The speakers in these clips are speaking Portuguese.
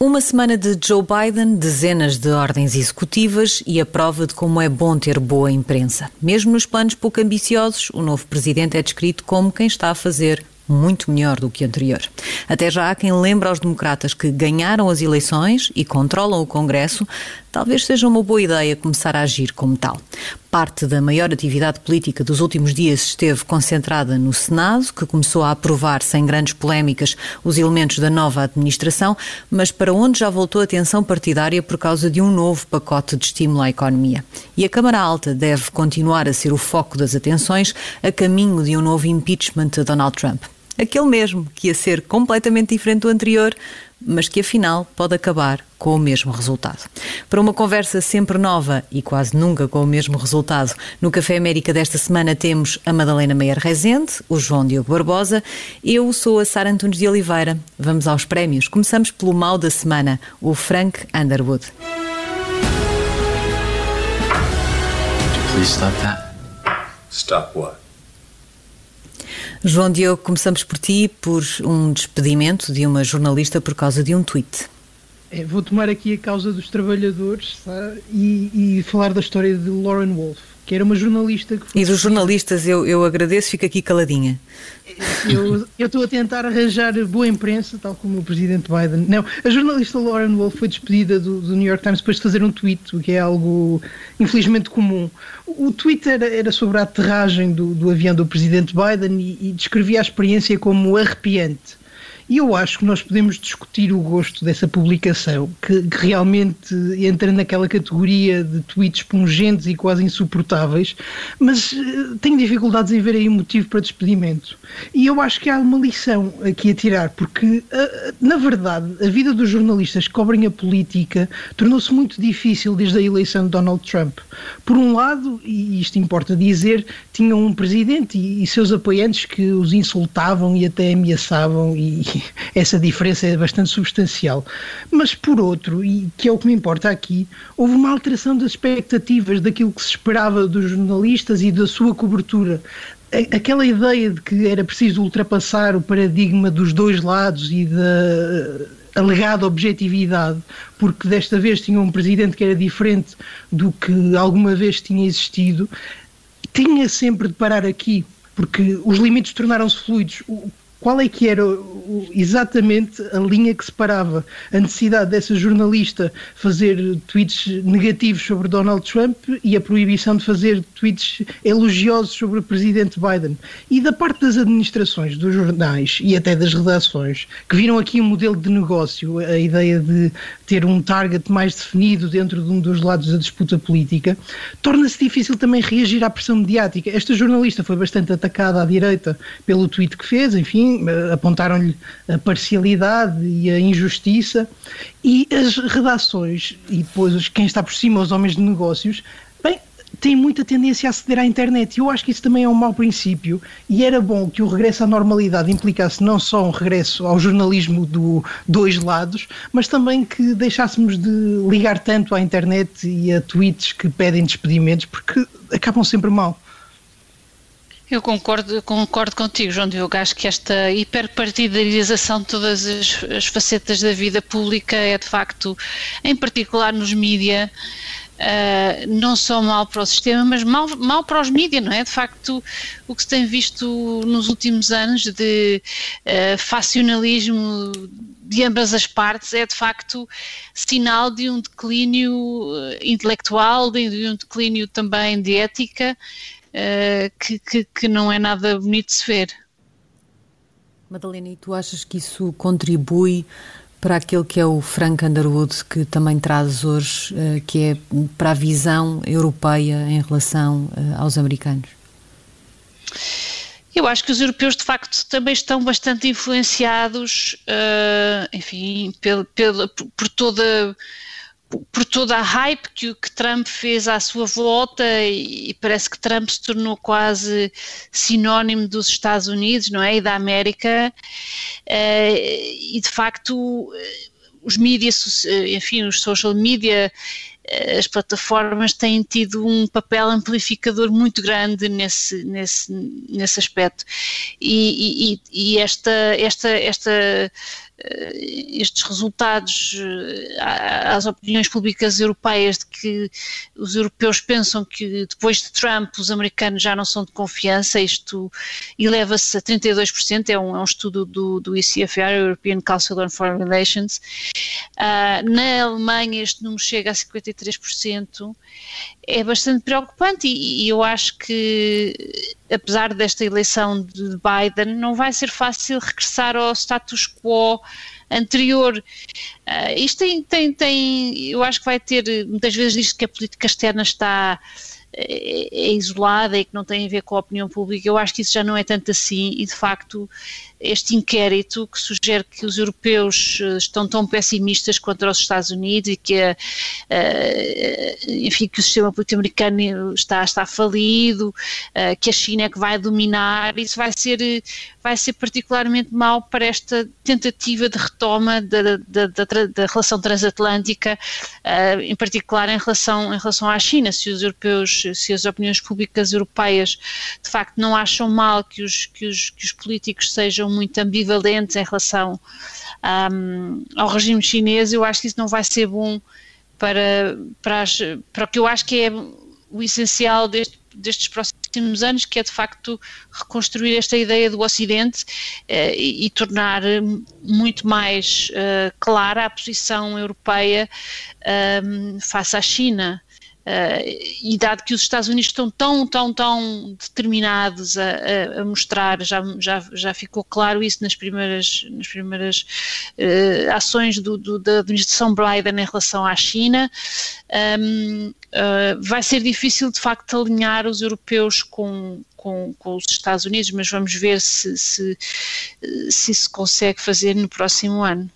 Uma semana de Joe Biden, dezenas de ordens executivas e a prova de como é bom ter boa imprensa. Mesmo nos planos pouco ambiciosos, o novo presidente é descrito como quem está a fazer muito melhor do que o anterior. Até já há quem lembra aos democratas que ganharam as eleições e controlam o Congresso, talvez seja uma boa ideia começar a agir como tal. Parte da maior atividade política dos últimos dias esteve concentrada no Senado, que começou a aprovar sem grandes polémicas os elementos da nova administração, mas para onde já voltou a atenção partidária por causa de um novo pacote de estímulo à economia. E a Câmara Alta deve continuar a ser o foco das atenções a caminho de um novo impeachment de Donald Trump aquele mesmo que ia ser completamente diferente do anterior, mas que afinal pode acabar com o mesmo resultado. Para uma conversa sempre nova e quase nunca com o mesmo resultado, no Café América desta semana temos a Madalena Meyer Rezende, o João Diogo Barbosa, eu sou a Sara Antunes de Oliveira. Vamos aos prémios. Começamos pelo mal da semana, o Frank Underwood. Please stop that. Stop what? João Diogo, começamos por ti, por um despedimento de uma jornalista por causa de um tweet. É, vou tomar aqui a causa dos trabalhadores e, e, falar da história de Lauren Wolf, que era uma jornalista que foi... E dos jornalistas eu, eu agradeço, fico aqui caladinha. Eu, eu estou a tentar arranjar boa imprensa, tal como o presidente Biden. Não, a jornalista Lauren Wolf foi despedida do, do New York Times depois de fazer um tweet, o que é algo infelizmente comum. O tweet era, era sobre a aterragem do, do avião do presidente Biden e, e descrevia a experiência como arrepiante. E eu acho que nós podemos discutir o gosto dessa publicação, que, que, realmente entra naquela categoria de tweets pungentes e quase insuportáveis, mas uh, tenho dificuldades em ver aí um motivo para despedimento. E eu acho que há uma lição aqui a tirar, porque, uh, na verdade, a vida dos jornalistas que cobrem a política tornou-se muito difícil desde a eleição de Donald Trump. Por um lado, e isto importa dizer, tinham um presidente e, e seus apoiantes que os insultavam e até ameaçavam e essa diferença é bastante substancial. Mas por outro, e que é o que me importa aqui, houve uma alteração das expectativas daquilo que se esperava dos jornalistas e da sua cobertura. Aquela ideia de que era preciso ultrapassar o paradigma dos dois lados e da alegada objetividade, porque desta vez tinha um presidente que era diferente do que alguma vez tinha existido, tinha sempre de parar aqui, porque os limites tornaram-se fluidos qual é que era exatamente a linha que separava a necessidade dessa jornalista fazer tweets negativos sobre Donald Trump e a proibição de fazer tweets elogiosos sobre o presidente Biden. E da parte das administrações, dos jornais e até das redações, que viram aqui um modelo de negócio, a ideia de ter um target mais definido dentro de um dos lados da disputa política, torna-se difícil também reagir à pressão mediática. Esta jornalista foi bastante atacada à direita pelo tweet que fez, enfim, apontaram-lhe a parcialidade e a injustiça, e as redações e depois quem está por cima, os homens de negócios, têm muita tendência a aceder à internet. E eu acho que isso também é um mau princípio e era bom que o regresso à normalidade implicasse não só um regresso ao jornalismo do dois lados, mas também que deixássemos de ligar tanto à internet e a tweets que pedem despedimentos, porque acabam sempre mal. Eu concordo, concordo contigo, João Diogo. Acho que esta hiperpartidarização de todas as, as facetas da vida pública é de facto, em particular nos mídia, Uh, não só mal para o sistema, mas mal, mal para os mídias, não é? De facto, o que se tem visto nos últimos anos de uh, facionalismo de ambas as partes é de facto sinal de um declínio uh, intelectual, de um declínio também de ética uh, que, que, que não é nada bonito de se ver. Madalena, e tu achas que isso contribui para aquele que é o Frank Underwood que também traz hoje, uh, que é para a visão europeia em relação uh, aos americanos? Eu acho que os europeus de facto também estão bastante influenciados, uh, enfim, pelo, pelo, por toda por toda a hype que, que Trump fez à sua volta e, parece que Trump se tornou quase sinónimo dos Estados Unidos, não é? E da América uh, e de facto os mídias, enfim, os social media, as plataformas têm tido um papel amplificador muito grande nesse, nesse, nesse aspecto e, e, e esta, esta, esta estes resultados às opiniões públicas europeias de que os europeus pensam que depois de Trump os americanos já não são de confiança, isto eleva-se a 32%, é um, é um estudo do, do ECFR, European Council on Foreign Relations. Uh, na Alemanha este número chega a 53%, é bastante preocupante e, e eu acho que apesar desta eleição de Biden, não vai ser fácil regressar ao status quo anterior. Uh, isto tem, tem, tem, eu acho que vai ter, muitas vezes diz que a política externa está é, é isolada e que não tem a ver com a opinião pública, eu acho que isso já não é tanto assim e de facto este inquérito que sugere que os europeus eh, estão tão pessimistas contra os Estados Unidos e que, a, a, enfim, que o sistema político americano está, está falido, que a China é que vai dominar, isso vai ser, vai ser particularmente mau para esta tentativa de retoma da, da, da, da relação transatlântica, em particular em relação, em relação à China. Se os europeus, se as opiniões públicas europeias de facto não acham mal que os, que os, que os políticos sejam muito ambivalentes em relação um, ao regime chinês, eu acho que isso não vai ser bom para, para, as, para o que eu acho que é o essencial deste, destes próximos anos, que é de facto reconstruir esta ideia do Ocidente uh, e, e, tornar muito mais uh, clara a posição europeia um, face à China. Uh, e dado que os Estados Unidos estão tão, tão, tão determinados a, a, a mostrar, já, já, já ficou claro isso nas primeiras, nas primeiras uh, ações do, do, da administração Biden em relação à China, um, uh, eh, vai ser difícil de facto alinhar os europeus com, com, com, os Estados Unidos, mas vamos ver se, se, se isso consegue fazer no próximo ano.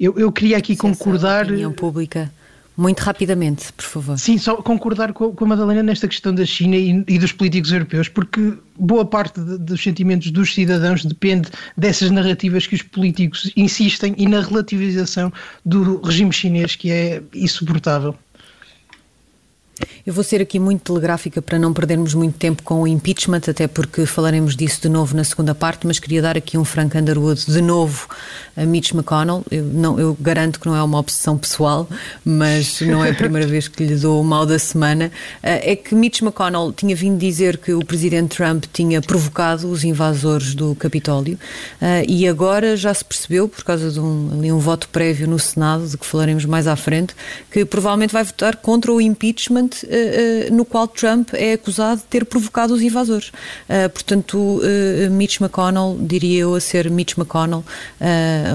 Eu, eu queria aqui concordar. A opinião pública muito rapidamente, por favor. Sim, só concordar com a Madalena nesta questão da China e, e dos políticos europeus, porque boa parte de, dos sentimentos dos cidadãos depende dessas narrativas que os políticos insistem e na relativização do regime chinês, que é insuportável. Eu vou ser aqui muito telegráfica para não perdermos muito tempo com o impeachment, até porque falaremos disso de novo na segunda parte, mas queria dar aqui um Frank Underwood de novo a Mitch McConnell. Eu, não, eu garanto que não é uma obsessão pessoal, mas não é a primeira vez que lhe dou o mal da semana. Eh, é que Mitch McConnell tinha vindo dizer que o presidente Trump tinha provocado os invasores do Capitólio eh, e agora já se percebeu, por causa de um, ali um voto prévio no Senado, de que falaremos mais à frente, que provavelmente vai votar contra o impeachment uh, no qual Trump é acusado de ter provocado os invasores. Uh, portanto, Mitch McConnell, diria eu a ser Mitch McConnell,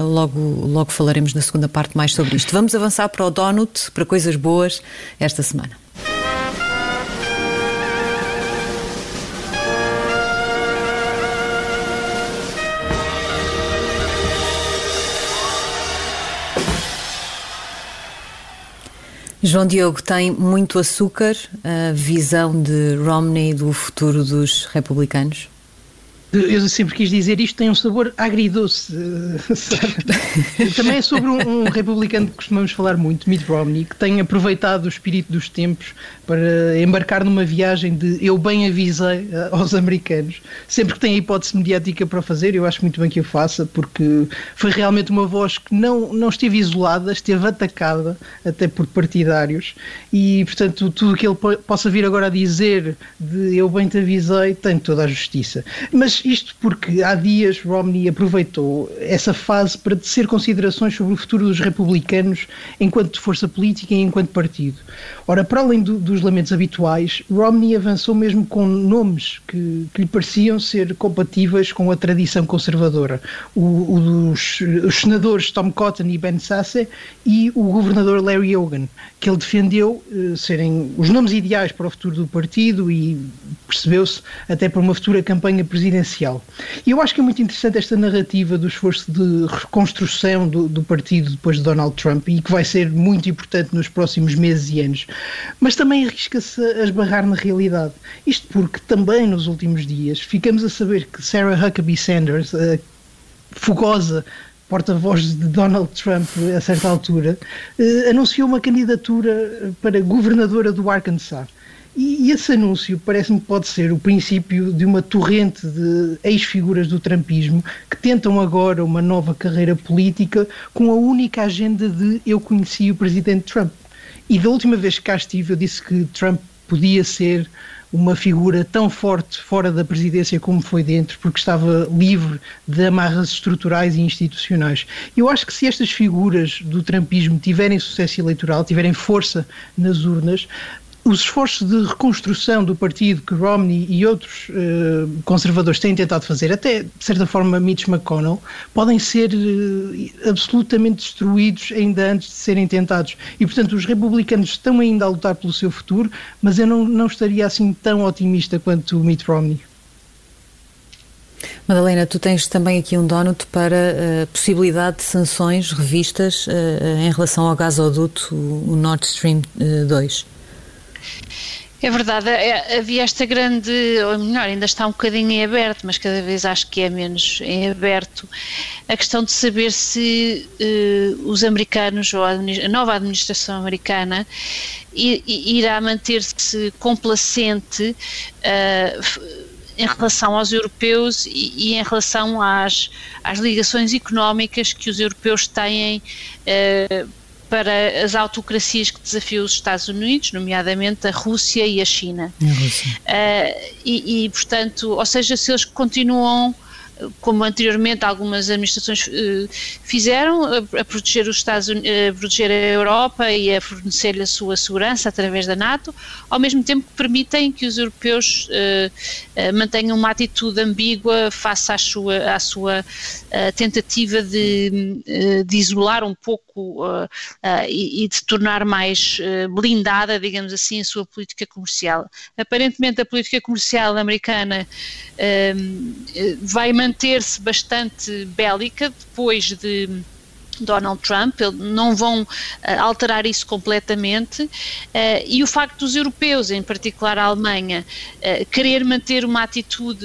logo, logo falaremos na segunda parte mais sobre isto. Vamos avançar para o Donut, para coisas boas, esta semana. João Diogo tem muito açúcar, a visão de Romney do futuro dos republicanos? Eu sempre quis dizer isto tem um sabor agridoce. Também é sobre um, um, republicano que costumamos falar muito, Mitt Romney, que tem aproveitado o espírito dos tempos para embarcar numa viagem de eu bem avisei eh, aos americanos. Sempre que tem a hipótese mediática para fazer, eu acho muito bem que o faça, porque foi realmente uma voz que não, não esteve isolada, esteve atacada até por partidários e, portanto, tudo o que ele possa vir agora a dizer de eu bem te avisei tem toda a justiça. Mas isto porque há dias Romney aproveitou essa fase para tecer considerações sobre o futuro dos republicanos enquanto força política e enquanto partido. Ora, para além do, dos lamentos habituais, Romney avançou mesmo com nomes que, que lhe pareciam ser compatíveis com a tradição conservadora. O, o dos os senadores Tom Cotton e Ben Sasse e o governador Larry Hogan, que ele defendeu eh, serem os nomes ideais para o futuro do partido e percebeu-se até para uma futura campanha presidencial. E eu acho que é muito interessante esta narrativa do esforço de reconstrução do, do partido depois de Donald Trump e que vai ser muito importante nos próximos meses e anos. Mas também arrisca-se a esbarrar na realidade. Isto porque também nos últimos dias ficamos a saber que Sarah Huckabee Sanders, a fogosa porta-voz de Donald Trump a certa altura, eh, anunciou uma candidatura para governadora do Arkansas. E, esse anúncio parece-me que pode ser o princípio de uma torrente de ex-figuras do Trumpismo que tentam agora uma nova carreira política com a única agenda de eu conheci o presidente Trump. E da última vez que cá estive, eu disse que Trump podia ser uma figura tão forte fora da presidência como foi dentro, porque estava livre de amarras estruturais e institucionais. Eu acho que se estas figuras do trumpismo tiverem sucesso eleitoral, tiverem força nas urnas, os esforços de reconstrução do partido que Romney e outros uh, conservadores têm tentado fazer, até de certa forma Mitch McConnell, podem ser uh, absolutamente destruídos ainda antes de serem tentados. E, portanto, os republicanos estão ainda a lutar pelo seu futuro, mas eu não, não estaria assim tão otimista quanto o Mitt Romney. Madalena, tu tens também aqui um donut para a uh, possibilidade de sanções revistas em relação ao gasoduto, o Nord Stream 2. É verdade, é, havia esta grande, ou melhor, ainda está um bocadinho em aberto, mas cada vez acho que é menos em aberto, a questão de saber se uh, os americanos ou a, a, nova administração americana irá manter-se complacente uh, em relação aos europeus e, e, em relação às, às ligações económicas que os europeus têm uh, para as autocracias que desafiam os Estados Unidos, nomeadamente a Rússia e a China. A uh, e, e, portanto, ou seja, se eles continuam como anteriormente algumas administrações uh, fizeram, a, a, proteger os Estados Unidos, a proteger a Europa e a fornecer-lhe a sua segurança através da NATO, ao mesmo tempo que permitem que os europeus uh, uh, mantenham uma atitude ambígua face à sua, à sua tentativa de, de, isolar um pouco e, e, de tornar mais blindada, digamos assim, a sua política comercial. Aparentemente a política comercial americana vai manter manter-se bastante bélica depois de Donald Trump, não vão uh, alterar isso completamente, uh, e o facto dos europeus, em particular a Alemanha, uh, querer manter uma atitude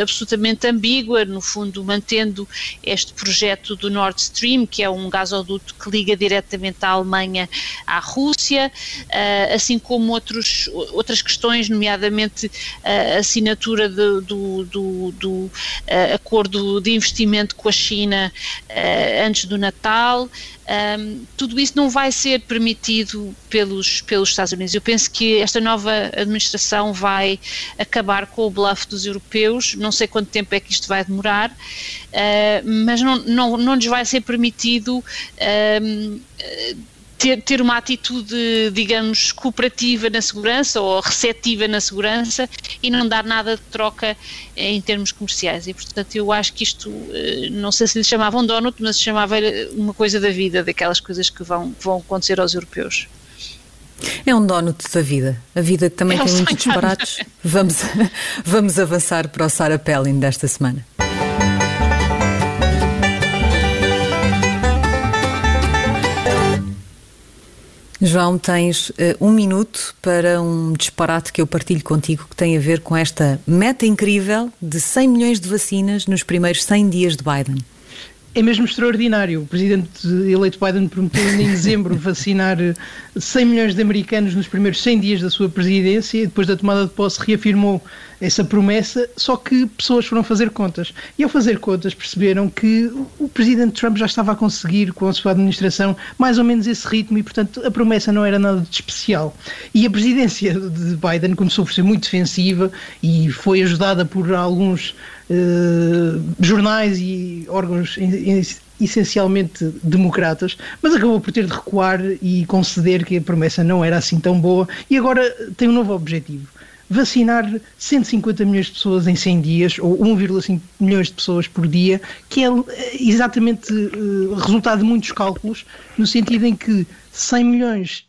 absolutamente ambígua, no fundo mantendo este projeto do Nord Stream, que é um gasoduto que liga diretamente a Alemanha à Rússia, assim como outros, outras questões, nomeadamente a assinatura de, do, do, do acordo de investimento com a China antes do Natal Natal, um, tudo isso não vai ser permitido pelos, pelos Estados Unidos. Eu penso que esta nova administração vai acabar com o bluff dos europeus, não sei quanto tempo é que isto vai demorar, uh, mas não, não, não lhes vai ser permitido. Um, ter, ter uma atitude, digamos, cooperativa na segurança ou receptiva na segurança e não dar nada de troca em termos comerciais. E, portanto, eu acho que isto, eh, não sei se lhe chamavam donut, mas se chamava uma coisa da vida, daquelas coisas que vão, vão acontecer aos europeus. É um donut da vida. A vida também é tem muitos disparates. Vamos, vamos avançar para o Sara Pellin desta semana. João, tens uh, um minuto para um disparate que eu partilho contigo que tem a ver com esta meta incrível de 100 milhões de vacinas nos primeiros 100 dias de Biden é mesmo extraordinário. O presidente eleito Biden prometeu em dezembro vacinar 100 milhões de americanos nos primeiros 100 dias da sua presidência e depois da tomada de posse reafirmou essa promessa, só que pessoas foram fazer contas. E ao fazer contas perceberam que o presidente Trump já estava a conseguir com a sua administração mais ou menos esse ritmo e, portanto, a promessa não era nada de especial. E a presidência de Biden começou por ser muito defensiva e foi ajudada por alguns eh, jornais e órgãos essencialmente democratas, mas acabou por ter de recuar e conceder que a promessa não era assim tão boa e agora tem um novo objetivo. Vacinar 150 milhões de pessoas em 100 dias, ou 1,5 milhões de pessoas por dia, que é exatamente uh, resultado de muitos cálculos, no sentido em que 100 milhões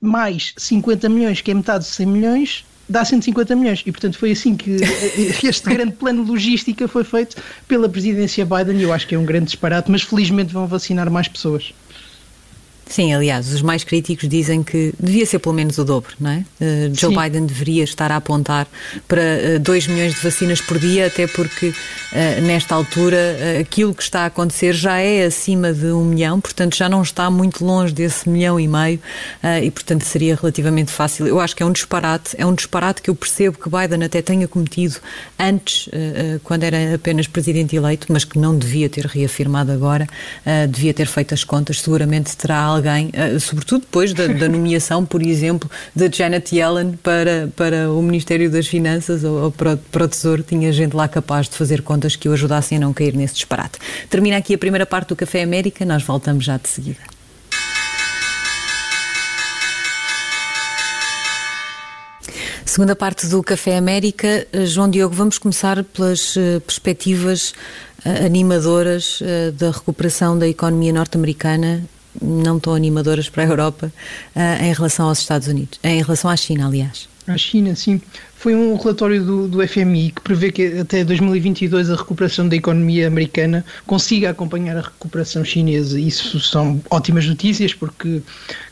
mais 50 milhões, que é metade de 100 milhões, dá 150 milhões. E, portanto, foi assim que este grande plano logística foi feito pela presidência Biden. E eu acho que é um grande disparate, mas felizmente vão vacinar mais pessoas. Sim, aliás, os mais críticos dizem que devia ser pelo menos o dobro, não é? Uh, Joe Sim. Biden deveria estar a apontar para uh, 2 milhões de vacinas por dia, até porque uh, nesta altura aquilo que está a acontecer já é acima de um milhão, portanto já não está muito longe desse milhão e meio e, portanto, seria relativamente fácil. Eu acho que é um disparate, é um disparate que eu percebo que Biden até tenha cometido antes, quando era apenas presidente eleito, mas que não devia ter reafirmado agora, devia ter feito as contas, seguramente terá alguém, eh, sobretudo depois da, da nomeação, por exemplo, de Janet Yellen para, para o Ministério das Finanças ou, ou para, para o Tesouro, tinha gente lá capaz de fazer contas que o ajudassem a não cair nesse disparate. Termina aqui a primeira parte do Café América, nós voltamos já de seguida. Segunda parte do Café América. Eh, João Diogo, vamos começar pelas eh, perspectivas animadoras da recuperação da economia norte-americana não tão animadoras para a Europa uh, em relação aos Estados Unidos, em relação à China, aliás. À China, sim. Foi um relatório do, do, FMI que prevê que até 2022 a recuperação da economia americana consiga acompanhar a recuperação chinesa. Isso são ótimas notícias porque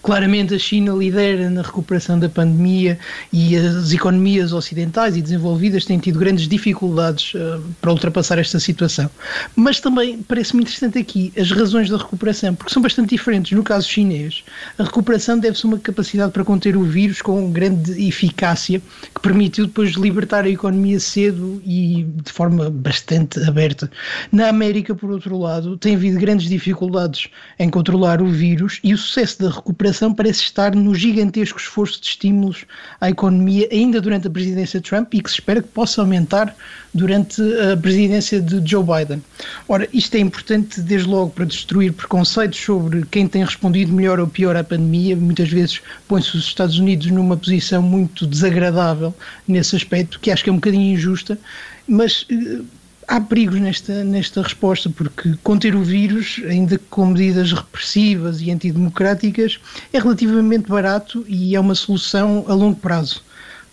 claramente a China lidera na recuperação da pandemia e as economias ocidentais e desenvolvidas têm tido grandes dificuldades uh, para ultrapassar esta situação. Mas também parece-me interessante aqui as razões da recuperação, porque são bastante diferentes. No caso chinês, a recuperação deve-se a uma capacidade para conter o vírus com grande eficácia que permite permitiu depois libertar a economia cedo e de forma bastante aberta. Na América, por outro lado, tem havido grandes dificuldades em controlar o vírus e o sucesso da recuperação parece estar no gigantesco esforço de estímulos à economia ainda durante a presidência de Trump e que se espera que possa aumentar durante a presidência de Joe Biden. Ora, isto é importante desde logo para destruir preconceitos sobre quem tem respondido melhor ou pior à pandemia. Muitas vezes põe-se os Estados Unidos numa posição muito desagradável nesse aspecto, que acho que é um bocadinho injusta, mas uh, há perigos nesta, nesta resposta, porque conter o vírus, ainda com medidas repressivas e antidemocráticas, é relativamente barato e é uma solução a longo prazo.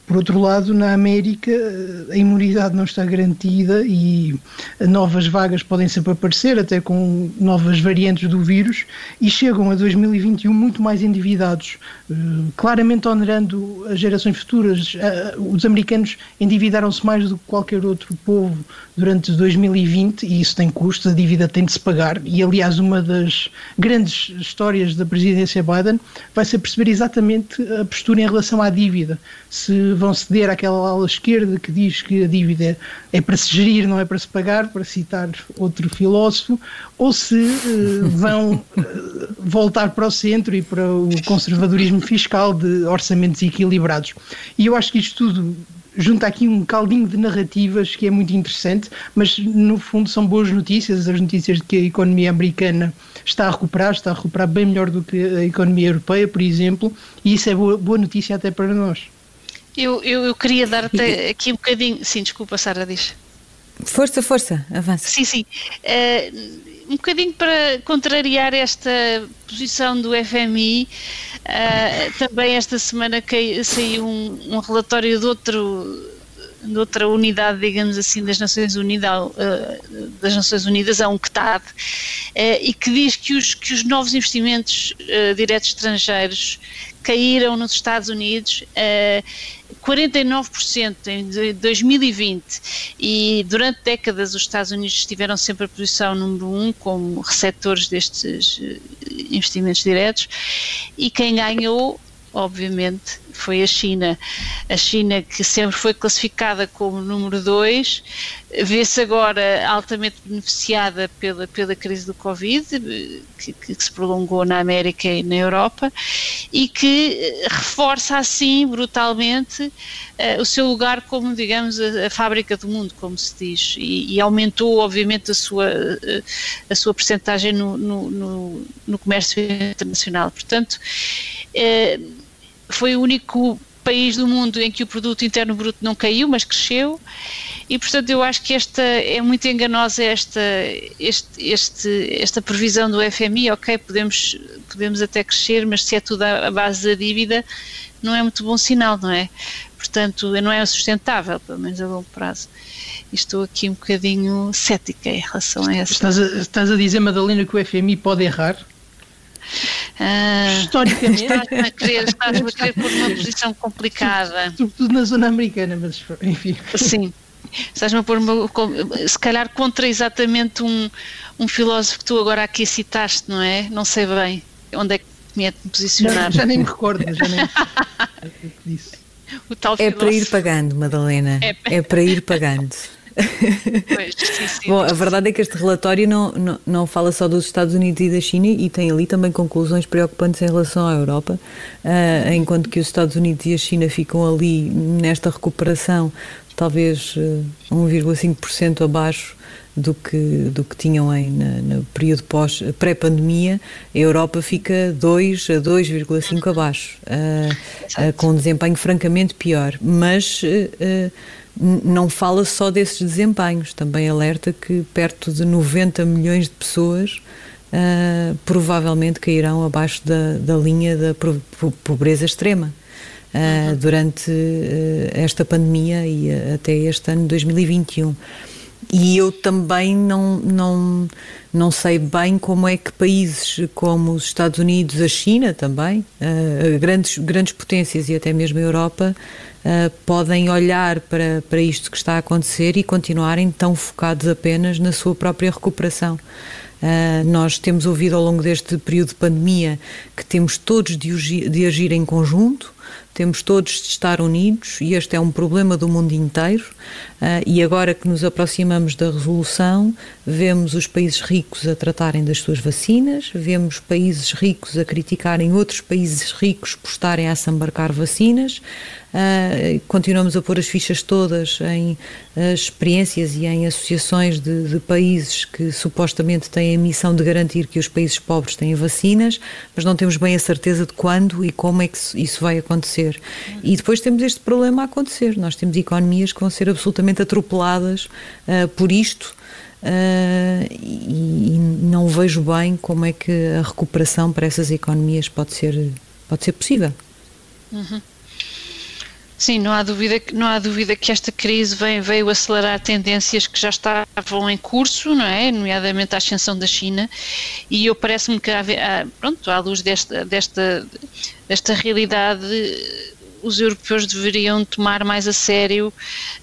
Por outro lado, na América, a imunidade não está garantida e novas vagas podem sempre aparecer, até com novas variantes do vírus, e chegam a 2021 muito mais endividados, eh, claramente onerando as gerações futuras. Eh, os americanos endividaram-se mais do que qualquer outro povo durante 2020 e isso tem custos, a dívida tem de se pagar. E, aliás, uma das grandes histórias da presidência Biden vai ser perceber exatamente a postura em relação à dívida. Se vão ceder àquela ala esquerda que diz que a dívida é para se gerir, não é para se pagar, para citar outro filósofo, ou se uh, vão uh, voltar para o centro e para o conservadorismo fiscal de orçamentos equilibrados. E eu acho que isto tudo junta aqui um caldinho de narrativas que é muito interessante, mas no fundo são boas notícias, as notícias de que a economia americana está a recuperar, está a recuperar bem melhor do que a economia europeia, por exemplo, e isso é boa, boa notícia até para nós. Eu, eu, eu queria dar-te aqui um bocadinho. Sim, desculpa, Sara, diz. Força, força, avança. Sim, sim. Uh, um bocadinho para contrariar esta posição do FMI, uh, eh, também esta semana saiu um, um, relatório de outro de outra unidade, digamos assim, das Nações Unidas, uh, das Nações Unidas, a UNCTAD, e que diz que os, que os novos investimentos diretos estrangeiros caíram nos Estados Unidos uh, 49% em 2020 e durante décadas os Estados Unidos estiveram sempre a posição número um como receptores destes eh, investimentos diretos. E quem ganhou obviamente, foi a China. A China, que sempre foi classificada como número 2, vê-se agora altamente beneficiada pela, pela crise do Covid, que, que, se prolongou na América e na Europa, e que eh, reforça assim brutalmente uh, o seu lugar como, digamos, a, a, fábrica do mundo, como se diz, e, e aumentou, obviamente, a sua, uh, a sua percentagem no, no, no, no comércio internacional. Portanto, uh, foi o único país do mundo em que o produto interno bruto não caiu, mas cresceu. E portanto eu acho que esta é muito enganosa esta este, este, esta previsão do FMI, OK, podemos podemos até crescer, mas se é tudo à base da dívida, não é muito bom sinal, não é? Portanto, não é sustentável, pelo menos a longo prazo. E estou aqui um bocadinho cética em relação a essa. Estás a, estás a dizer, Madalena, que o FMI pode errar? Uh, Historicamente. Estás-me a querer, estás a querer pôr numa posição complicada. Sobretudo na zona americana, mas enfim. Sim. Estás-me a pôr, uma, se calhar, contra exatamente um, um filósofo que tu agora aqui citaste, não é? Não sei bem onde é que me é de posicionar. Já, já nem me recordo, já nem me é para ir pagando, Madalena. É, é para ir pagando. Pois, sim, sim, Bom, a verdade é que este relatório não, não, não, fala só dos Estados Unidos e da China e tem ali também conclusões preocupantes em relação à Europa, uh, enquanto que os Estados Unidos e a China ficam ali nesta recuperação, talvez uh, ah, 1,5% abaixo do que, do que tinham em, na, no período pós, pré-pandemia, a Europa fica 2 a 2,5 abaixo, uh, uh, com um desempenho francamente pior. Mas uh, não fala só desses desempenhos, também alerta que perto de 90 milhões de pessoas provavelmente cairão abaixo da, da linha da pobreza extrema. Uhum. durante esta pandemia e até este ano 2021. E eu também não, não, não sei bem como é que países como os Estados Unidos, a China também, uh, grandes, grandes potências e até mesmo a Europa, uh, podem olhar para, para isto que está a acontecer e continuarem tão focados apenas na sua própria recuperação. Uh, nós temos ouvido ao longo deste período de pandemia que temos todos de, de agir em conjunto, temos todos de estar unidos e este é um problema do mundo inteiro. Uh, e agora que nos aproximamos da resolução, vemos os países ricos a tratarem das suas vacinas, vemos países ricos a criticarem outros países ricos por estarem a assambarcar vacinas. Uh, continuamos a pôr as fichas todas em uh, experiências e em associações de, de, países que supostamente têm a missão de garantir que os países pobres têm vacinas, mas não temos bem a certeza de quando e como é que isso vai acontecer. E depois temos este problema a acontecer. Nós temos economias que vão ser absolutamente atropeladas uh, por isto. Uh, e, e, não vejo bem como é que a recuperação para essas economias pode ser, pode ser possível. Uhum. Sim, não há dúvida, não há dúvida que esta crise vem, veio acelerar tendências que já estavam em curso, não é? Nomeadamente a ascensão da China, e eu parece-me que, há, pronto, à luz desta, desta, desta realidade, os europeus deveriam tomar mais a sério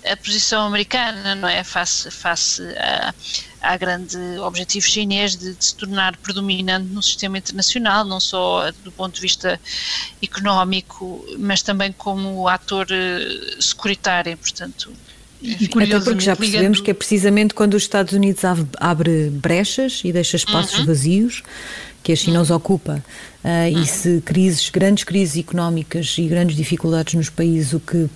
a posição americana, não é? Face, face a há grande objetivo chinês de, de, se tornar predominante no sistema internacional, não só do ponto de vista económico, mas também como ator eh, securitário, portanto. E Até porque já percebemos ligando... que é precisamente quando os Estados Unidos abre brechas e deixa espaços uhum. vazios que a China uhum. os ocupa. Uh, uhum. E se crises, grandes crises económicas e grandes dificuldades nos países o que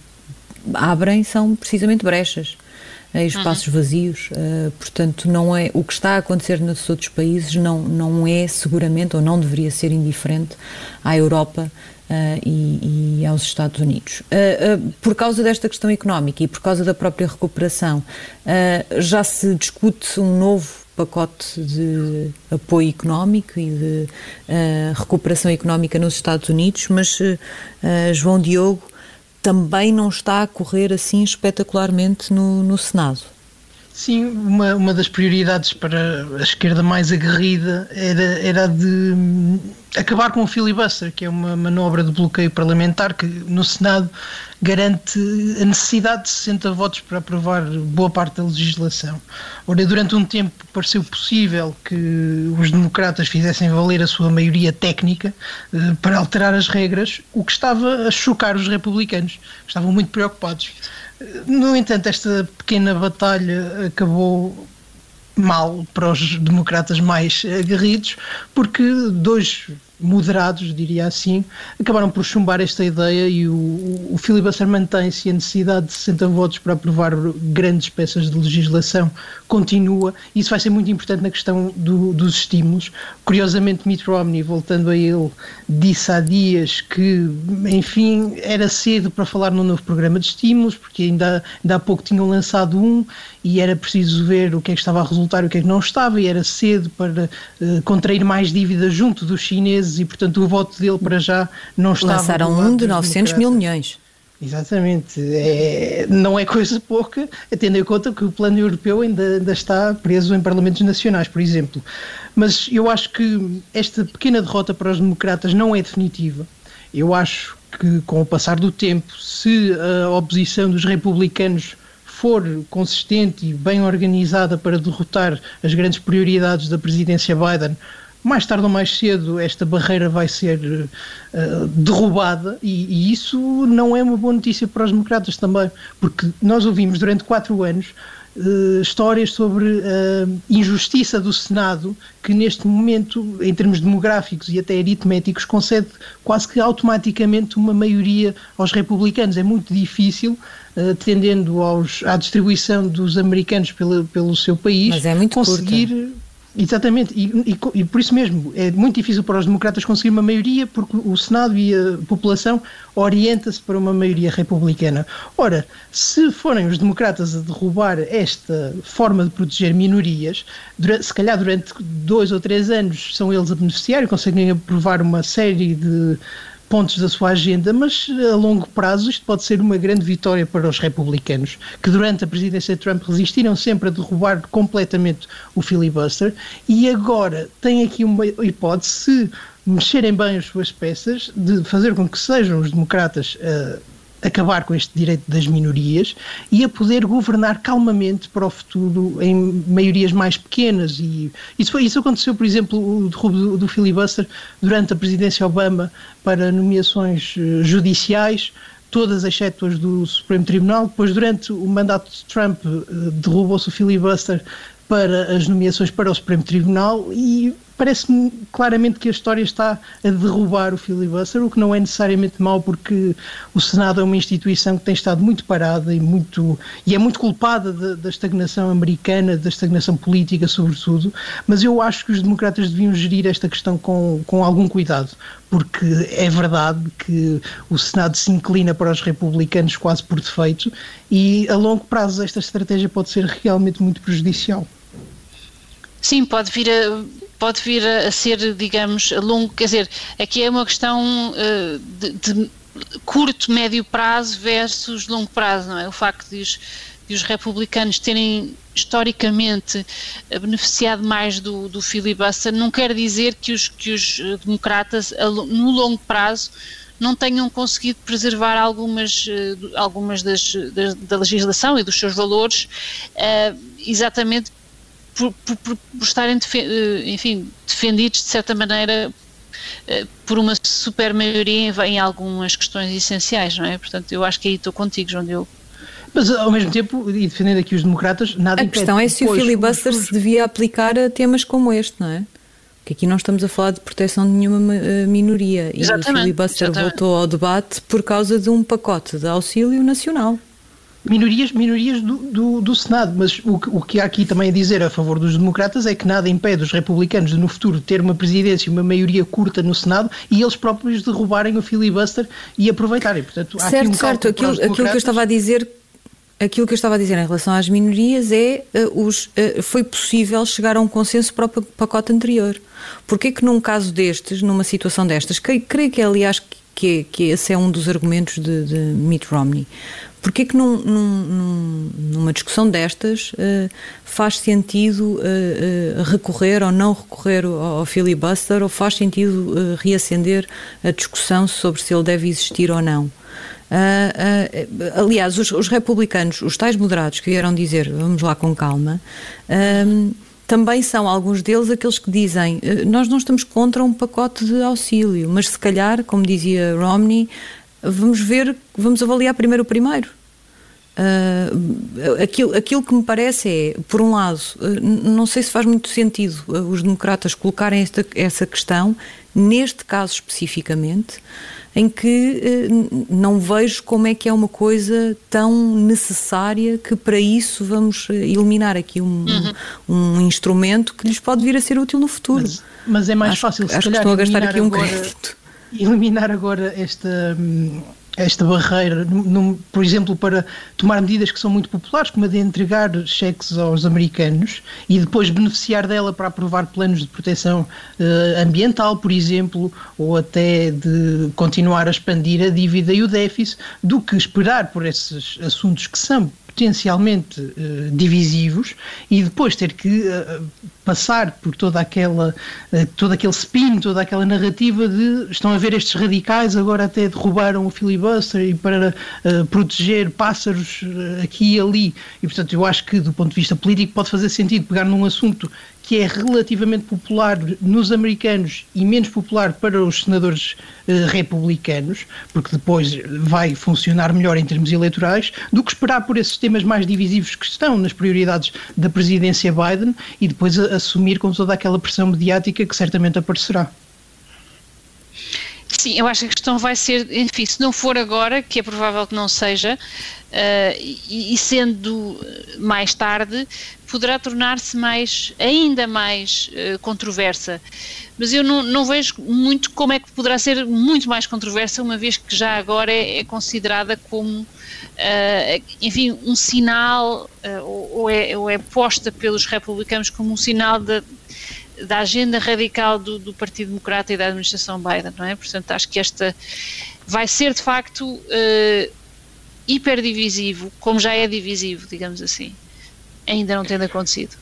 abrem são precisamente brechas em espaços uhum. vazios, uh, portanto não é o que está a acontecer nos outros países não não é seguramente ou não deveria ser indiferente à Europa Uh, e, e, aos Estados Unidos. Uh, por causa desta questão económica e por causa da própria recuperação, já se discute um novo pacote de apoio económico e de recuperação económica nos Estados Unidos, mas João Diogo também não está a correr assim espetacularmente no, no Senado. Sim, uma, uma das prioridades para a esquerda mais aguerrida era, era de acabar com o filibuster, que é uma manobra de bloqueio parlamentar que no Senado garante a necessidade de 60 votos para aprovar boa parte da legislação. Ora, durante um tempo pareceu possível que os democratas fizessem valer a sua maioria técnica eh, para alterar as regras, o que estava a chocar os republicanos, estavam muito preocupados. No entanto, esta pequena batalha acabou mal para os democratas mais aguerridos, porque dois moderados, diria assim, acabaram por chumbar esta ideia e o, o filibuster mantém-se a necessidade de 60 votos para aprovar grandes peças de legislação continua. Isso vai ser muito importante na questão do, dos estímulos. Curiosamente, Mitt Romney, voltando a ele, disse há dias que, enfim, era cedo para falar num novo programa de estímulos, porque ainda, ainda há pouco tinham lançado um e era preciso ver o que é que estava a resultar e o que é que não estava, e era cedo para uh, contrair mais dívidas junto dos chineses e, portanto, o voto dele para já não estava. Lançaram um de 900 mil milhões. Exatamente. É, não é coisa pouca, tendo em conta que o plano europeu ainda, ainda, está preso em parlamentos nacionais, por exemplo. Mas eu acho que esta pequena derrota para os democratas não é definitiva. Eu acho que, com o passar do tempo, se a oposição dos republicanos for consistente e bem organizada para derrotar as grandes prioridades da presidência Biden, mais tarde ou mais cedo esta barreira vai ser uh, derrubada e, e, isso não é uma boa notícia para os democratas também, porque nós ouvimos durante quatro anos uh, histórias sobre a uh, injustiça do Senado que neste momento, em termos demográficos e até aritméticos, concede quase que automaticamente uma maioria aos republicanos. É muito difícil, atendendo aos, à distribuição dos americanos pelo, pelo seu país, é conseguir... Curta Exatamente, e, e, e, por isso mesmo é muito difícil para os democratas conseguir uma maioria, porque o Senado e a população orienta-se para uma maioria republicana. Ora, se forem os democratas a derrubar esta forma de proteger minorias, durante, se calhar durante dois ou três anos são eles a beneficiar e conseguem aprovar uma série de pontos da sua agenda, mas a longo prazo isto pode ser uma grande vitória para os republicanos, que durante a presidência de Trump resistiram sempre a derrubar completamente o filibuster. E agora têm aqui uma hipótese, se mexerem bem as suas peças, de fazer com que sejam os democratas uh, acabar com este direito das minorias e a poder governar calmamente para o futuro em maiorias mais pequenas. E isso, foi, isso aconteceu, por exemplo, o derrubo do, do filibuster durante a presidência Obama para nomeações eh, judiciais todas exceto as do Supremo Tribunal. Depois, durante o mandato de Trump, eh, derrubou-se o filibuster para as nomeações para o Supremo Tribunal e parece-me claramente que a história está a derrubar o filibuster, o que não é necessariamente mau porque o Senado é uma instituição que tem estado muito parada e muito e é muito culpada da, da estagnação americana, da estagnação política sobretudo, mas eu acho que os democratas deviam gerir esta questão com, com algum cuidado, porque é verdade que o Senado se inclina para os republicanos quase por defeito e a longo prazo esta estratégia pode ser realmente muito prejudicial. Sim, pode vir a pode vir a, ser, digamos, a longo, quer dizer, aqui é uma questão uh, de, de, curto, médio prazo versus longo prazo, não é? O facto de os, de os republicanos terem historicamente beneficiado mais do, do filibuster não quer dizer que os, que os democratas, no longo prazo, não tenham conseguido preservar algumas, eh, algumas das, das, da legislação e dos seus valores, uh, exatamente por, por, por estarem, eh, enfim, defendidos de certa maneira eh, por uma super maioria em algumas questões essenciais, não é? Portanto, eu acho que aí estou contigo, João Diogo. Mas, ao mesmo tempo, e defendendo aqui os democratas, nada A questão é se o filibuster se devia aplicar a temas como este, não é? Porque aqui não estamos a falar de proteção de nenhuma eh, minoria. E exatamente, o filibuster exatamente. voltou ao debate por causa de um pacote de auxílio nacional minorias, minorias do, do, do, Senado, mas o, o que há aqui também a dizer a favor dos democratas é que nada impede os republicanos de no futuro ter uma presidência e uma maioria curta no Senado e eles próprios derrubarem o filibuster e aproveitarem. Portanto, há certo, aqui um certo. Aquilo, aquilo que eu estava a dizer aquilo que eu estava a dizer em relação às minorias é uh, os, uh, foi possível chegar a um consenso para o pacote anterior. Porquê que num caso destes, numa situação destas, creio, creio que aliás que, que esse é um dos argumentos de, de Mitt Romney, Porquê que num, num, numa discussão destas uh, faz sentido uh, uh, recorrer ou não recorrer ao, ao filibuster ou faz sentido reacender a discussão sobre se ele deve existir ou não? aliás, os, os, republicanos, os tais moderados que vieram dizer vamos lá com calma, também são alguns deles aqueles que dizem nós não estamos contra um pacote de auxílio, mas se calhar, como dizia Romney, vamos ver, vamos avaliar primeiro o primeiro. Uh, aquilo, aquilo que me parece é, por um lado, uh, não sei se faz muito sentido uh, os democratas colocarem esta, essa questão, neste caso especificamente, em que não vejo como é que é uma coisa tão necessária que para isso vamos eliminar aqui um, uhum. um instrumento que lhes pode vir a ser útil no futuro. Mas, mas é mais acho, fácil, se acho que estou a gastar aqui um agora, crédito. Eliminar agora esta. Hum, esta barreira, por exemplo, para tomar medidas que são muito populares, como a de entregar cheques aos americanos e depois beneficiar dela para aprovar planos de proteção uh, ambiental, por exemplo, ou até de continuar a expandir a dívida e o déficit, do que esperar por esses assuntos que são potencialmente uh, divisivos e depois ter que uh, passar por toda aquela, uh, todo aquele spin, toda aquela narrativa de estão a ver estes radicais agora até derrubaram o filibuster e para proteger pássaros aqui e ali. E portanto eu acho que do ponto de vista político pode fazer sentido pegar num assunto que é relativamente popular nos americanos e menos popular para os senadores eh, republicanos, porque depois vai funcionar melhor em termos eleitorais, do que esperar por esses temas mais divisivos que estão nas prioridades da presidência Biden e depois a, assumir com toda aquela pressão mediática que certamente aparecerá. Sim, eu acho que a questão vai ser, enfim, se não for agora, que é provável que não seja, uh, e, e, sendo mais tarde, poderá tornar-se mais, ainda mais uh, controversa. Mas eu não, não, vejo muito como é que poderá ser muito mais controversa, uma vez que já agora é, é considerada como, uh, enfim, um sinal, ou, ou, é, ou é posta pelos republicanos como um sinal de da agenda radical do, do, Partido Democrata e da administração Biden, não é? Portanto, acho que esta vai ser de facto uh, hiperdivisivo, como já é divisivo, digamos assim, ainda não tendo acontecido.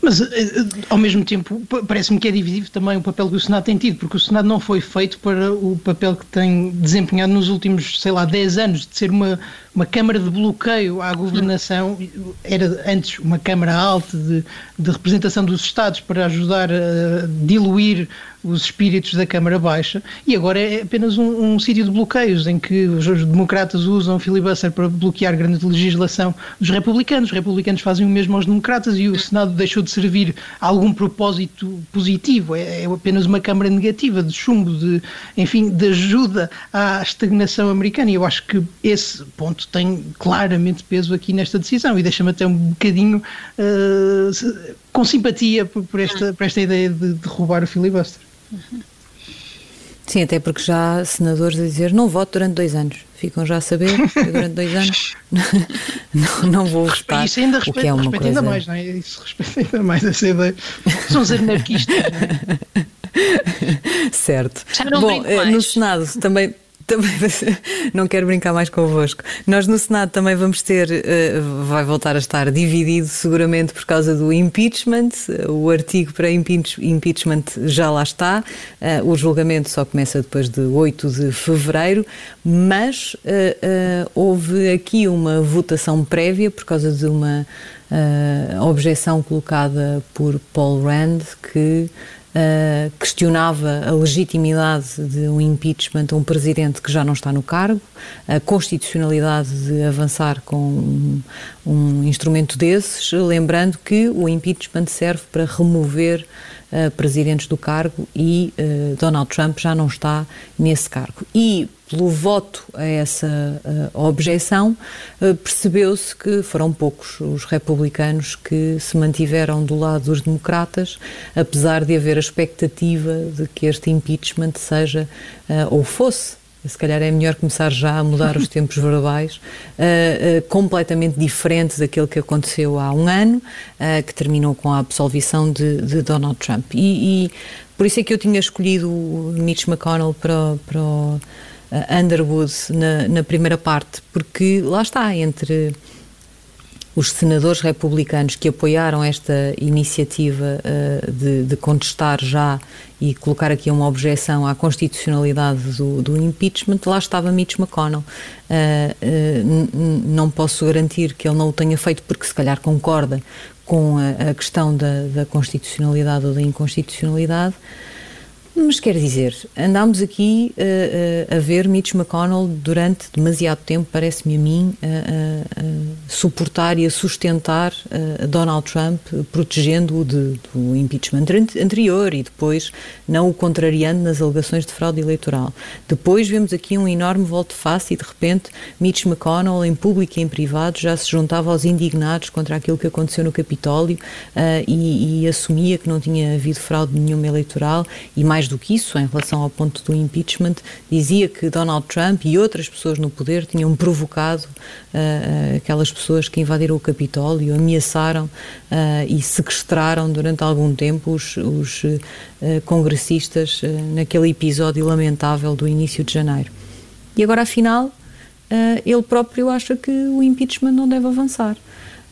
Mas, eh, eh, ao mesmo tempo, parece-me que é divisivo também o papel que o Senado tem tido, porque o Senado não foi feito para o papel que tem desempenhado nos últimos, sei lá, 10 anos, de ser uma, uma Câmara de bloqueio à governação. Era antes uma Câmara alta de, de representação dos Estados para ajudar a diluir os espíritos da Câmara Baixa e agora é apenas um, um sítio de bloqueios em que os, democratas usam filibuster para bloquear grande legislação dos republicanos. Os republicanos fazem o mesmo aos democratas e o Senado deixou de servir a algum propósito positivo. É, é apenas uma Câmara negativa de chumbo, de, enfim, de ajuda à estagnação americana. E eu acho que esse ponto tem claramente peso aqui nesta decisão e deixa-me até um bocadinho uh, com simpatia por, por, esta, por esta ideia de derrubar o filibuster. Sim, até porque já há senadores a dizer não voto durante dois anos. Ficam já a saber que durante dois anos não, não vou votar. Isso ainda respeita, o que é uma respeita coisa... ainda mais, não é? Isso respeita ainda mais essa ideia. São os anarquistas, não é? Certo. Bom, eh, no Senado também também não quero brincar mais convosco. Nós no Senado também vamos ter, uh, vai voltar a estar dividido seguramente por causa do impeachment. O artigo para impeachment já lá está. Uh, o julgamento só começa depois de 8 de fevereiro, mas houve aqui uma votação prévia por causa de uma objeção colocada por Paul Rand que uh, questionava a legitimidade de um impeachment a um presidente que já não está no cargo, a constitucionalidade de avançar com um, um instrumento desses, lembrando que o impeachment serve para remover uh, presidentes do cargo e uh, Donald Trump já não está nesse cargo. E pelo voto a essa uh, objeção, percebeu-se que foram poucos os republicanos que se mantiveram do lado dos democratas, apesar de haver a expectativa de que este impeachment seja ou fosse se calhar é melhor começar já a mudar os tempos verbais, uh, uh, completamente diferente daquele que aconteceu há um ano, uh, que terminou com a absolvição de, de Donald Trump. E, e, por isso é que eu tinha escolhido Mitch McConnell para, para o Underwood na, na primeira parte, porque lá está, entre os senadores republicanos que apoiaram esta iniciativa uh, de, de, contestar já e colocar aqui uma objeção à constitucionalidade do, do impeachment, lá estava Mitch McConnell. Uh, uh, não posso garantir que ele não o tenha feito porque se calhar concorda com a, a questão da, da constitucionalidade ou da inconstitucionalidade, mas quer dizer, andámos aqui uh, uh, a ver Mitch McConnell durante demasiado tempo, parece-me a mim, a, suportar e a sustentar uh, Donald Trump, protegendo-o do impeachment anterior e depois não o contrariando nas alegações de fraude eleitoral. Depois vemos aqui um enorme volte face e de repente Mitch McConnell, em público e em privado, já se juntava aos indignados contra aquilo que aconteceu no Capitólio e, e assumia que não tinha havido fraude nenhuma eleitoral e mais do que isso, em relação ao ponto do impeachment, dizia que Donald Trump e outras pessoas no poder tinham provocado uh, aquelas pessoas que invadiram o Capitólio, ameaçaram uh, e sequestraram durante algum tempo os, os uh, congressistas naquele episódio lamentável do início de janeiro. E agora, afinal, ele próprio acha que o impeachment não deve avançar.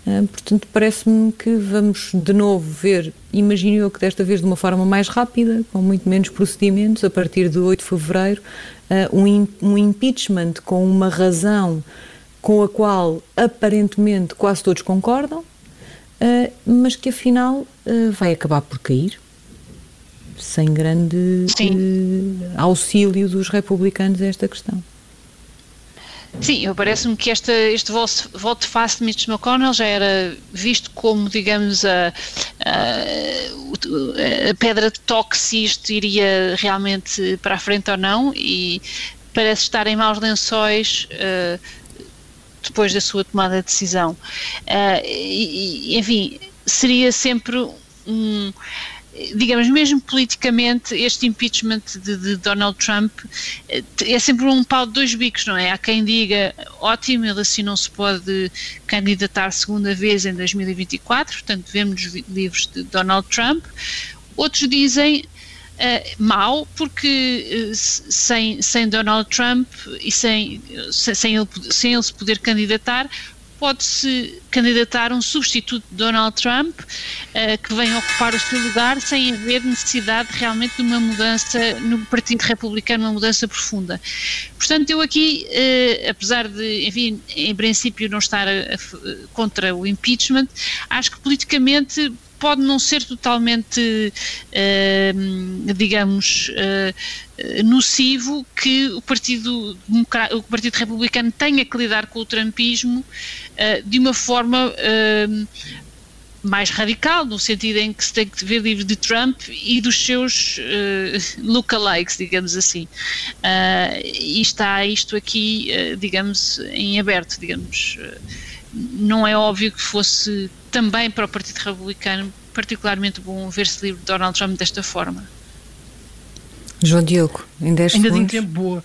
Ah, portanto, parece-me que vamos de novo ver, imagino eu que desta vez de uma forma mais rápida, com muito menos procedimentos, a partir de 8 de fevereiro, ah, um impeachment com uma razão com a qual aparentemente quase todos concordam, ah, mas que afinal vai acabar por cair, sem grande Sim. auxílio dos republicanos a esta questão. Sim, parece-me que esta, este voto de face de Mitch McConnell já era visto como, digamos, a, a, a pedra de toque se isto iria realmente para a frente ou não e parece estar em maus lençóis uh, depois da sua tomada de decisão. Uh, e, enfim, seria sempre um digamos, mesmo politicamente, este impeachment de, de, Donald Trump eh, é sempre um pau de dois bicos, não é? Há quem diga, ótimo, ele assim não se pode candidatar segunda vez em 2024, portanto, vemos livros de Donald Trump. Outros dizem, Uh, mau, porque uh, sem, sem Donald Trump e sem, sem, ele, sem ele se poder candidatar, pode-se candidatar um substituto de Donald Trump uh, que venha ocupar o seu lugar sem haver necessidade realmente de uma mudança no Partido Republicano, uma mudança profunda. Portanto, eu aqui, uh, apesar de, enfim, em princípio não estar a, a, contra o impeachment, acho que politicamente pode não ser totalmente, uh, digamos, uh, nocivo que o Partido, o Partido Republicano tenha que lidar com o trumpismo uh, de uma forma mais radical, no sentido em que se tem que ver livre de Trump e dos seus uh, lookalikes, digamos assim. Uh, e está isto aqui, uh, digamos, em aberto, digamos. Não é óbvio que fosse também para o Partido Republicano particularmente bom ver-se livre de Donald Trump desta forma. João Diogo, em 10 Ainda segundos. tenho tempo boa.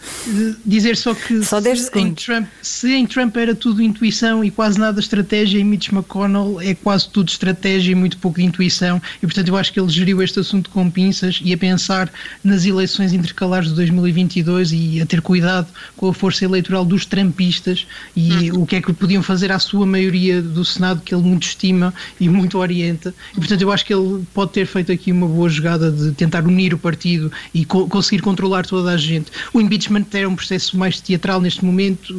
Dizer só que só 10 se, em Trump, se em Trump era tudo intuição e quase nada estratégia, em Mitch McConnell é quase tudo estratégia e muito pouco intuição. E portanto eu acho que ele geriu este assunto com pinças e a pensar nas eleições intercalares de 2022 e a ter cuidado com a força eleitoral dos trumpistas e uhum. o que é que podiam fazer à sua maioria do Senado, que ele muito estima e muito orienta. E portanto eu acho que ele pode ter feito aqui uma boa jogada de tentar unir o partido e co conseguir controlar toda a gente. O impeachment era um processo mais teatral neste momento.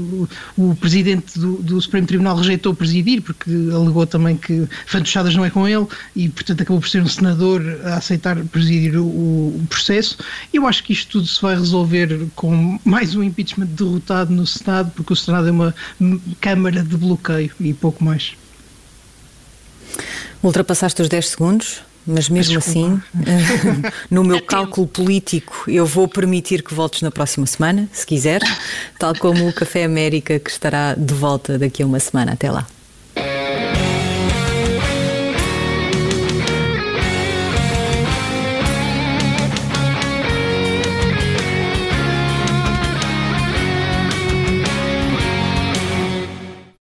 O, o presidente do, do, Supremo Tribunal rejeitou presidir, porque alegou também que fantochadas não é com ele e, portanto, acabou por ser um senador a aceitar presidir o, o processo. Eu acho que isto tudo se vai resolver com mais um impeachment derrotado no Senado, porque o Senado é uma câmara de bloqueio e pouco mais. Ultrapassaste os 10 segundos? Mas mesmo assim, no meu cálculo político, eu vou permitir que voltes na próxima semana, se quiser, tal como o Café América, que estará de volta daqui a uma semana. Até lá.